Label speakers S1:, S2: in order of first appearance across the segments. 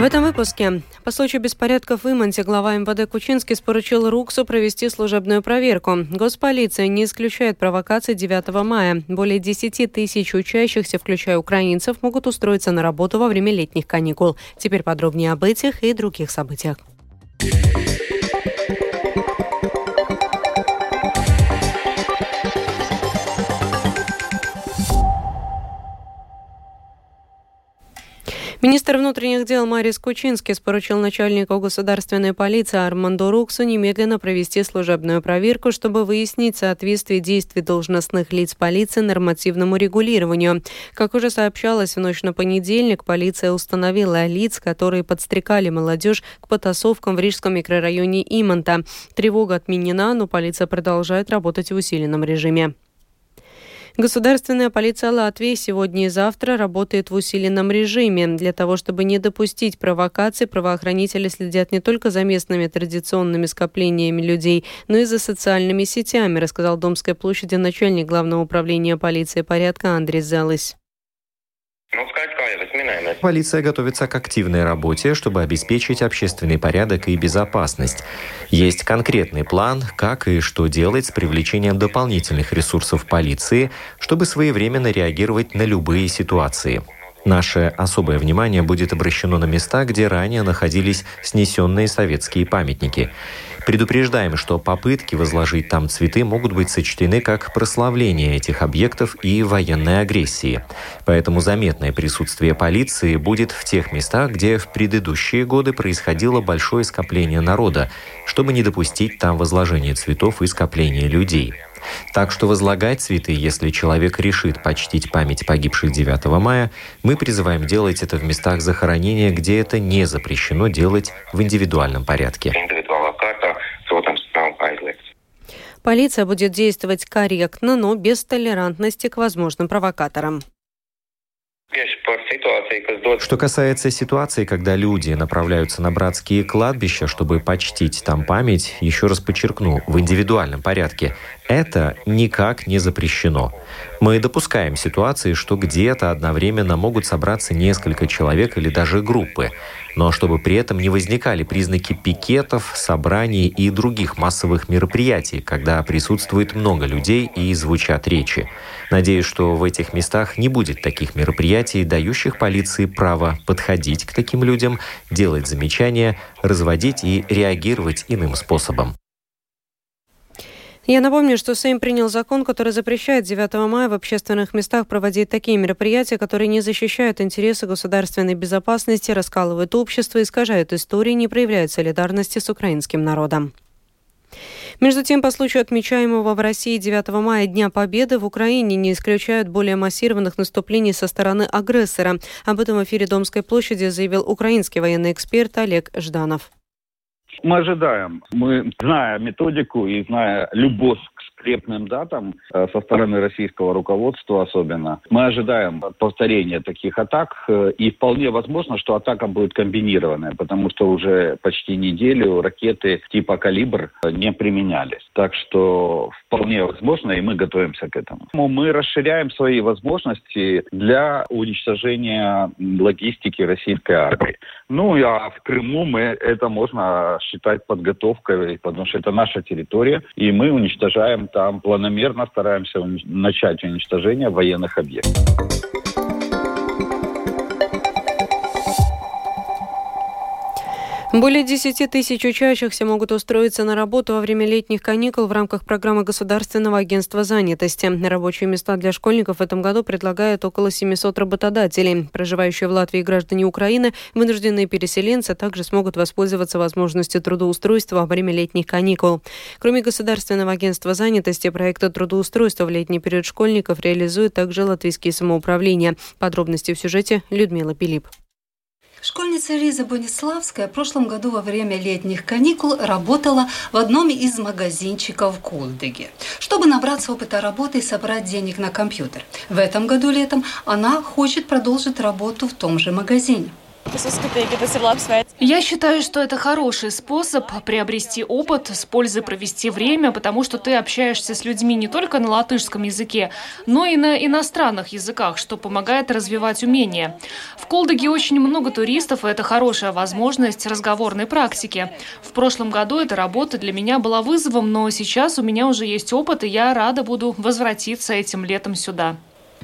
S1: В этом выпуске по случаю беспорядков в Иманте глава МВД Кучинский поручил РУКСу провести служебную проверку. Госполиция не исключает провокации 9 мая. Более 10 тысяч учащихся, включая украинцев, могут устроиться на работу во время летних каникул. Теперь подробнее об этих и других событиях. Министр внутренних дел Марис Кучинский поручил начальнику государственной полиции Армандо Руксу немедленно провести служебную проверку, чтобы выяснить соответствие действий должностных лиц полиции нормативному регулированию. Как уже сообщалось, в ночь на понедельник полиция установила лиц, которые подстрекали молодежь к потасовкам в Рижском микрорайоне Иманта. Тревога отменена, но полиция продолжает работать в усиленном режиме. Государственная полиция Латвии сегодня и завтра работает в усиленном режиме. Для того, чтобы не допустить провокаций, правоохранители следят не только за местными традиционными скоплениями людей, но и за социальными сетями, рассказал Домской площади начальник Главного управления полиции порядка Андрей Залыс.
S2: Полиция готовится к активной работе, чтобы обеспечить общественный порядок и безопасность. Есть конкретный план, как и что делать с привлечением дополнительных ресурсов полиции, чтобы своевременно реагировать на любые ситуации. Наше особое внимание будет обращено на места, где ранее находились снесенные советские памятники. Предупреждаем, что попытки возложить там цветы могут быть сочтены как прославление этих объектов и военной агрессии. Поэтому заметное присутствие полиции будет в тех местах, где в предыдущие годы происходило большое скопление народа, чтобы не допустить там возложения цветов и скопления людей. Так что возлагать цветы, если человек решит почтить память погибших 9 мая, мы призываем делать это в местах захоронения, где это не запрещено делать в индивидуальном порядке.
S1: Полиция будет действовать корректно, но без толерантности к возможным провокаторам.
S2: Что касается ситуации, когда люди направляются на братские кладбища, чтобы почтить там память, еще раз подчеркну, в индивидуальном порядке, это никак не запрещено. Мы допускаем ситуации, что где-то одновременно могут собраться несколько человек или даже группы, но чтобы при этом не возникали признаки пикетов, собраний и других массовых мероприятий, когда присутствует много людей и звучат речи. Надеюсь, что в этих местах не будет таких мероприятий, дающих полиции право подходить к таким людям, делать замечания, разводить и реагировать иным способом.
S1: Я напомню, что Сейм принял закон, который запрещает 9 мая в общественных местах проводить такие мероприятия, которые не защищают интересы государственной безопасности, раскалывают общество, искажают истории, не проявляют солидарности с украинским народом. Между тем, по случаю отмечаемого в России 9 мая Дня Победы в Украине не исключают более массированных наступлений со стороны агрессора. Об этом в эфире Домской площади заявил украинский военный эксперт Олег Жданов.
S3: Мы ожидаем, мы, зная методику и зная любовь к скрепным датам э, со стороны российского руководства особенно, мы ожидаем повторения таких атак, э, и вполне возможно, что атака будет комбинированная, потому что уже почти неделю ракеты типа «Калибр» не применялись. Так что вполне возможно, и мы готовимся к этому. Мы расширяем свои возможности для уничтожения логистики российской армии. Ну, а в Крыму мы это можно считать подготовкой, потому что это наша территория, и мы уничтожаем там планомерно, стараемся начать уничтожение военных объектов.
S1: Более 10 тысяч учащихся могут устроиться на работу во время летних каникул в рамках программы Государственного агентства занятости. Рабочие места для школьников в этом году предлагают около 700 работодателей. Проживающие в Латвии граждане Украины, вынужденные переселенцы, также смогут воспользоваться возможностью трудоустройства во время летних каникул. Кроме Государственного агентства занятости, проекты трудоустройства в летний период школьников реализуют также латвийские самоуправления. Подробности в сюжете Людмила Пилип.
S4: Школьница Лиза Бониславская в прошлом году во время летних каникул работала в одном из магазинчиков в чтобы набраться опыта работы и собрать денег на компьютер. В этом году летом она хочет продолжить работу в том же магазине.
S5: Я считаю, что это хороший способ приобрести опыт, с пользой провести время, потому что ты общаешься с людьми не только на латышском языке, но и на иностранных языках, что помогает развивать умения. В Колдоге очень много туристов, и это хорошая возможность разговорной практики. В прошлом году эта работа для меня была вызовом, но сейчас у меня уже есть опыт, и я рада буду возвратиться этим летом сюда.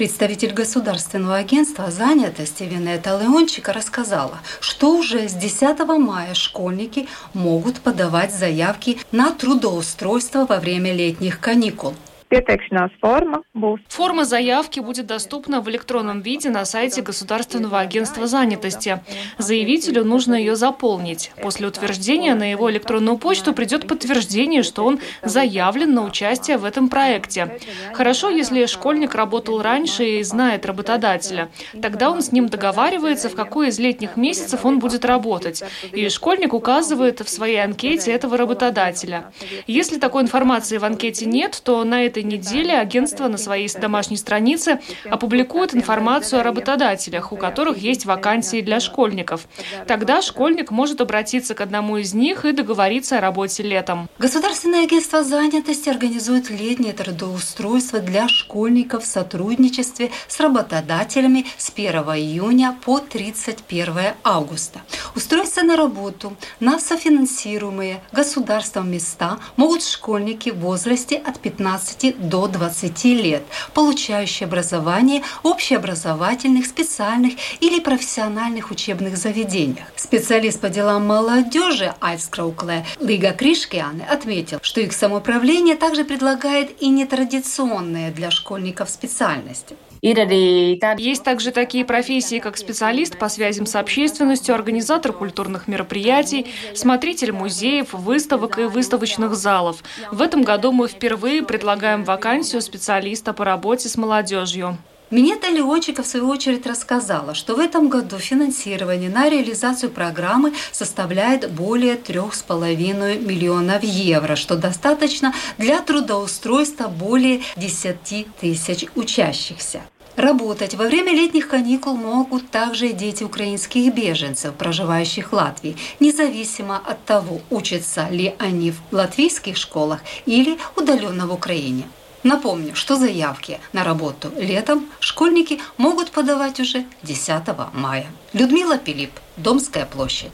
S4: Представитель Государственного агентства занятости Венета Леончика рассказала, что уже с 10 мая школьники могут подавать заявки на трудоустройство во время летних каникул.
S5: Pieteikšanās форма būs. Форма заявки будет доступна в электронном виде на сайте Государственного агентства занятости. Заявителю нужно ее заполнить. После утверждения на его электронную почту придет подтверждение, что он заявлен на участие в этом проекте. Хорошо, если школьник работал раньше и знает работодателя. Тогда он с ним договаривается, в какой из летних месяцев он будет работать. И школьник указывает в своей анкете этого работодателя. Если такой информации в анкете нет, то на этой этой неделе агентство на своей домашней странице опубликует информацию о работодателях, у которых есть вакансии для школьников. Тогда школьник может обратиться к одному из них и договориться о работе летом.
S4: Государственное агентство занятости организует летнее трудоустройство для школьников в сотрудничестве с работодателями с 1 июня по 31 августа. Устроиться на работу на софинансируемые государством места могут школьники в возрасте от 15 до 20 лет, получающие образование в общеобразовательных, специальных или профессиональных учебных заведениях. Специалист по делам молодежи Альскраукле Лига Кришкианы отметил, что их самоуправление также предлагает и нетрадиционные для школьников специальности.
S5: Есть также такие профессии, как специалист по связям с общественностью, организатор культурных мероприятий, смотритель музеев, выставок и выставочных залов. В этом году мы впервые предлагаем вакансию специалиста по работе с молодежью.
S4: Минета Леончика, в свою очередь, рассказала, что в этом году финансирование на реализацию программы составляет более 3,5 миллионов евро, что достаточно для трудоустройства более 10 тысяч учащихся. Работать во время летних каникул могут также дети украинских беженцев, проживающих в Латвии, независимо от того, учатся ли они в латвийских школах или удаленно в Украине. Напомню, что заявки на работу летом школьники могут подавать уже 10 мая. Людмила Пилип, Домская площадь.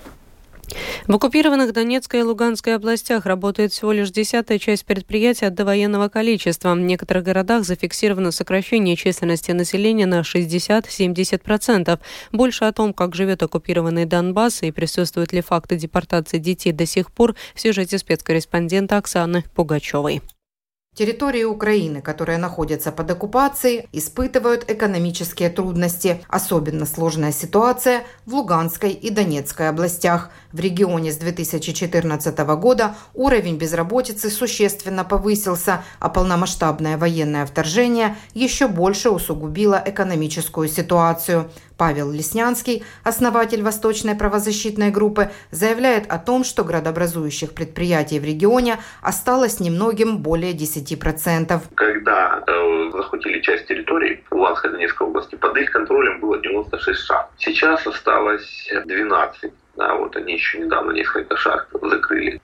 S1: В оккупированных Донецкой и Луганской областях работает всего лишь десятая часть предприятий от довоенного количества. В некоторых городах зафиксировано сокращение численности населения на 60-70%. Больше о том, как живет оккупированный Донбасс и присутствуют ли факты депортации детей до сих пор, в сюжете спецкорреспондента Оксаны Пугачевой.
S6: Территории Украины, которые находятся под оккупацией, испытывают экономические трудности. Особенно сложная ситуация в Луганской и Донецкой областях. В регионе с 2014 года уровень безработицы существенно повысился, а полномасштабное военное вторжение еще больше усугубило экономическую ситуацию. Павел Леснянский, основатель Восточной правозащитной группы, заявляет о том, что градообразующих предприятий в регионе осталось немногим более 10%.
S7: Когда э, захватили часть территории Луганской и Донецкой области, под их контролем было 96 шахт. Сейчас осталось 12. Да, вот они еще недавно несколько шахт закрыли.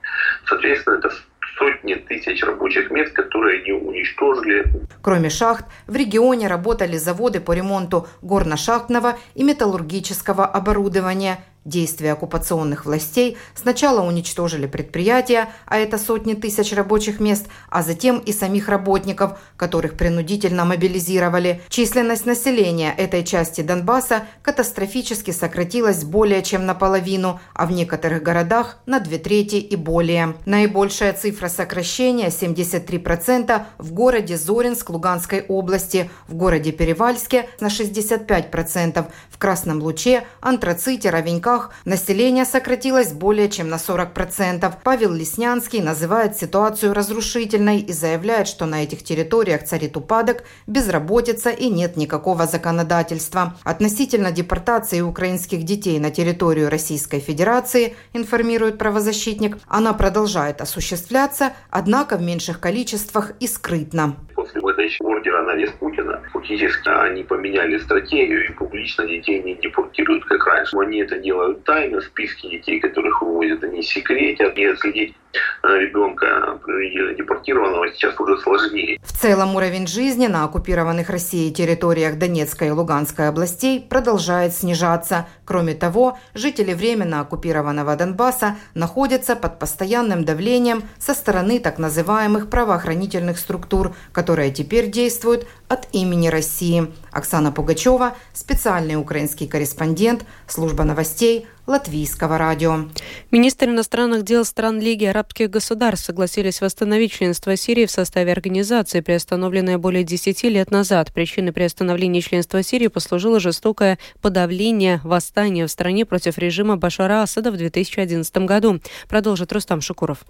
S7: Соответственно, это сотни тысяч рабочих мест, которые они уничтожили.
S6: Кроме шахт, в регионе работали заводы по ремонту горно-шахтного и металлургического оборудования – Действия оккупационных властей сначала уничтожили предприятия, а это сотни тысяч рабочих мест, а затем и самих работников, которых принудительно мобилизировали. Численность населения этой части Донбасса катастрофически сократилась более чем наполовину, а в некоторых городах на две трети и более. Наибольшая цифра сокращения – 73% в городе Зоринск Луганской области, в городе Перевальске на 65%, в Красном Луче, Антраците, Равенька руках население сократилось более чем на 40%. Павел Леснянский называет ситуацию разрушительной и заявляет, что на этих территориях царит упадок, безработица и нет никакого законодательства. Относительно депортации украинских детей на территорию Российской Федерации, информирует правозащитник, она продолжает осуществляться, однако в меньших количествах и скрытно
S7: после выдачи ордера на арест Путина фактически они поменяли стратегию и публично детей не депортируют, как раньше. Они это делают тайно, списки детей, которых вывозят, они секретят, и отследить ребенка депортированного сейчас уже сложнее.
S6: В целом уровень жизни на оккупированных Россией территориях Донецкой и Луганской областей продолжает снижаться. Кроме того, жители временно оккупированного Донбасса находятся под постоянным давлением со стороны так называемых правоохранительных структур, которые теперь действуют от имени России. Оксана Пугачева, специальный украинский корреспондент, служба новостей Латвийского радио.
S1: Министры иностранных дел стран Лиги арабских государств согласились восстановить членство Сирии в составе организации, приостановленное более 10 лет назад. Причиной приостановления членства Сирии послужило жестокое подавление восстания в стране против режима Башара Асада в 2011 году. Продолжит Рустам Шукуров.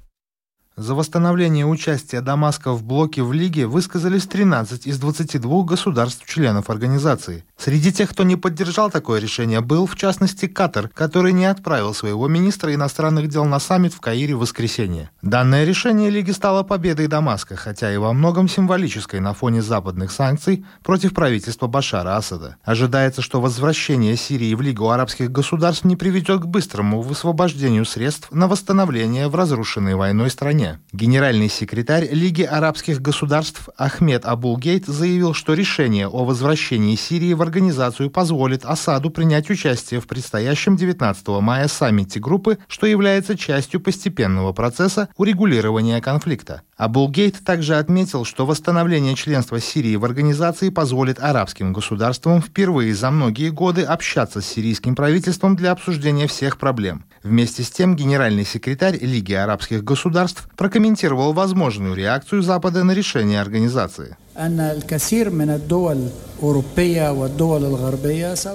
S8: За восстановление участия Дамаска в блоке в Лиге высказались 13 из 22 государств-членов организации. Среди тех, кто не поддержал такое решение, был, в частности, Катар, который не отправил своего министра иностранных дел на саммит в Каире в воскресенье. Данное решение Лиги стало победой Дамаска, хотя и во многом символической на фоне западных санкций против правительства Башара Асада. Ожидается, что возвращение Сирии в Лигу арабских государств не приведет к быстрому высвобождению средств на восстановление в разрушенной войной стране стране. Генеральный секретарь Лиги арабских государств Ахмед Абулгейт заявил, что решение о возвращении Сирии в организацию позволит Асаду принять участие в предстоящем 19 мая саммите группы, что является частью постепенного процесса урегулирования конфликта. Абулгейт также отметил, что восстановление членства Сирии в организации позволит арабским государствам впервые за многие годы общаться с сирийским правительством для обсуждения всех проблем. Вместе с тем, генеральный секретарь Лиги арабских государств прокомментировал возможную реакцию Запада на решение организации.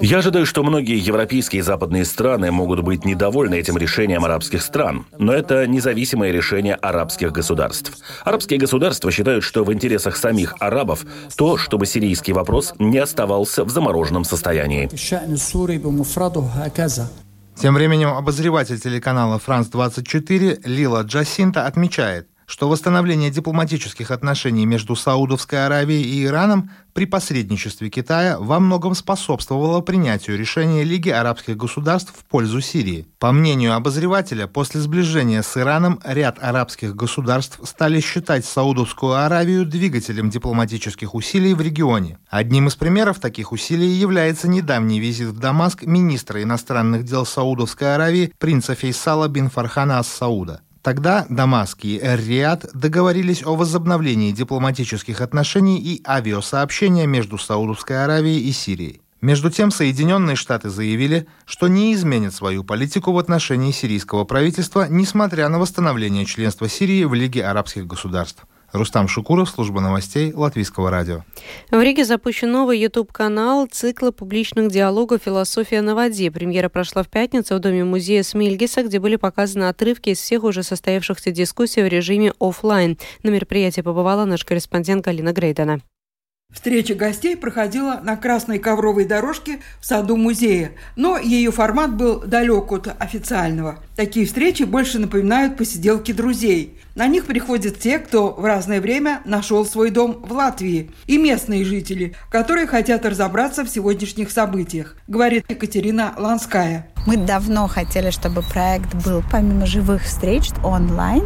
S9: Я ожидаю, что многие европейские и западные страны могут быть недовольны этим решением арабских стран, но это независимое решение арабских государств. Арабские государства считают, что в интересах самих арабов то, чтобы сирийский вопрос не оставался в замороженном состоянии.
S8: Тем временем обозреватель телеканала «Франс-24» Лила Джасинта отмечает, что восстановление дипломатических отношений между Саудовской Аравией и Ираном при посредничестве Китая во многом способствовало принятию решения Лиги арабских государств в пользу Сирии. По мнению обозревателя, после сближения с Ираном ряд арабских государств стали считать Саудовскую Аравию двигателем дипломатических усилий в регионе. Одним из примеров таких усилий является недавний визит в Дамаск министра иностранных дел Саудовской Аравии принца Фейсала бин Фархана Ас-Сауда. Тогда Дамаск и Эр-Риад договорились о возобновлении дипломатических отношений и авиасообщения между Саудовской Аравией и Сирией. Между тем, Соединенные Штаты заявили, что не изменят свою политику в отношении сирийского правительства, несмотря на восстановление членства Сирии в Лиге арабских государств. Рустам Шукуров, служба новостей Латвийского радио.
S1: В Риге запущен новый YouTube-канал цикла публичных диалогов «Философия на воде». Премьера прошла в пятницу в Доме музея Смильгиса, где были показаны отрывки из всех уже состоявшихся дискуссий в режиме офлайн. На мероприятии побывала наш корреспондент Галина Грейдена.
S10: Встреча гостей проходила на красной ковровой дорожке в саду музея, но ее формат был далек от официального. Такие встречи больше напоминают посиделки друзей. На них приходят те, кто в разное время нашел свой дом в Латвии, и местные жители, которые хотят разобраться в сегодняшних событиях, говорит Екатерина Ланская.
S11: Мы давно хотели, чтобы проект был помимо живых встреч онлайн,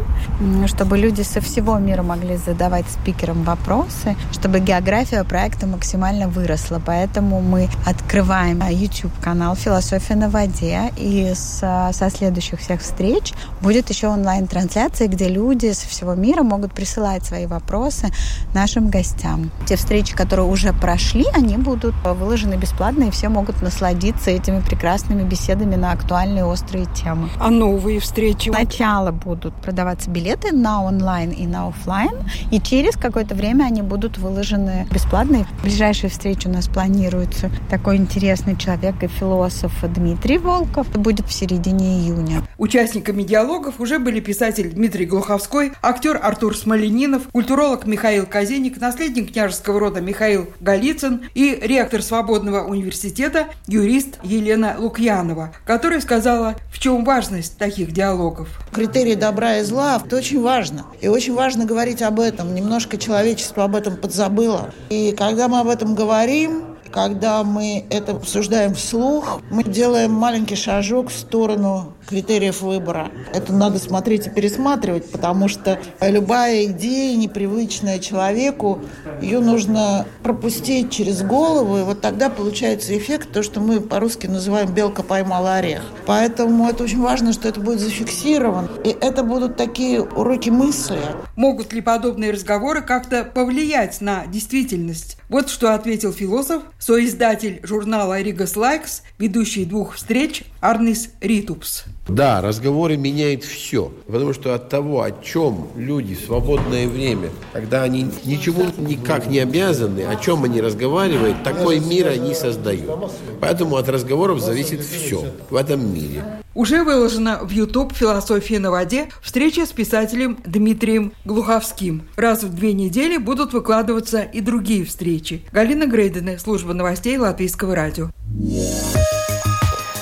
S11: чтобы люди со всего мира могли задавать спикерам вопросы, чтобы география проекта максимально выросла. Поэтому мы открываем YouTube-канал «Философия на воде», и со, со следующих всех встреч будет еще онлайн-трансляция, где люди со всего мира могут присылать свои вопросы нашим гостям. Те встречи, которые уже прошли, они будут выложены бесплатно, и все могут насладиться этими прекрасными беседами на актуальные острые темы.
S10: А новые встречи?
S11: Сначала будут продаваться билеты на онлайн и на офлайн, и через какое-то время они будут выложены бесплатно. Ближайшие встречи у нас планируются. Такой интересный человек и философ Дмитрий Волков будет в середине июня.
S10: Участниками диалогов уже были писатель Дмитрий Глуховской Тверской, актер Артур Смоленинов, культуролог Михаил Казиник, наследник княжеского рода Михаил Голицын и ректор Свободного университета юрист Елена Лукьянова, которая сказала, в чем важность таких диалогов.
S12: Критерии добра и зла – это очень важно. И очень важно говорить об этом. Немножко человечество об этом подзабыло. И когда мы об этом говорим, когда мы это обсуждаем вслух, мы делаем маленький шажок в сторону критериев выбора. Это надо смотреть и пересматривать, потому что любая идея, непривычная человеку, ее нужно пропустить через голову, и вот тогда получается эффект, то, что мы по-русски называем «белка поймала орех». Поэтому это очень важно, что это будет зафиксировано, и это будут такие уроки мысли.
S10: Могут ли подобные разговоры как-то повлиять на действительность? Вот что ответил философ, соиздатель журнала «Rīgas Laiks», ведущий двух встреч Арнис Ритупс.
S13: Да, разговоры меняют все. Потому что от того, о чем люди в свободное время, когда они ничего никак не обязаны, о чем они разговаривают, такой мир они создают. Поэтому от разговоров зависит все в этом мире.
S10: Уже выложена в YouTube «Философия на воде» встреча с писателем Дмитрием Глуховским. Раз в две недели будут выкладываться и другие встречи. Галина Грейдена, служба новостей Латвийского радио.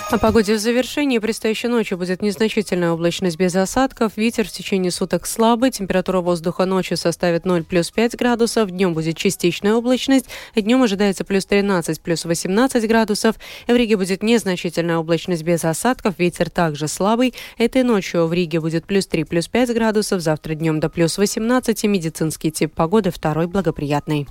S1: О погоде в завершении. Предстоящей ночью будет незначительная облачность без осадков. Ветер в течение суток слабый. Температура воздуха ночью составит 0 плюс 5 градусов. Днем будет частичная облачность. Днем ожидается плюс 13, плюс 18 градусов. В Риге будет незначительная облачность без осадков. Ветер также слабый. Этой ночью в Риге будет плюс 3, плюс 5 градусов. Завтра днем до плюс 18. Медицинский тип погоды второй благоприятный.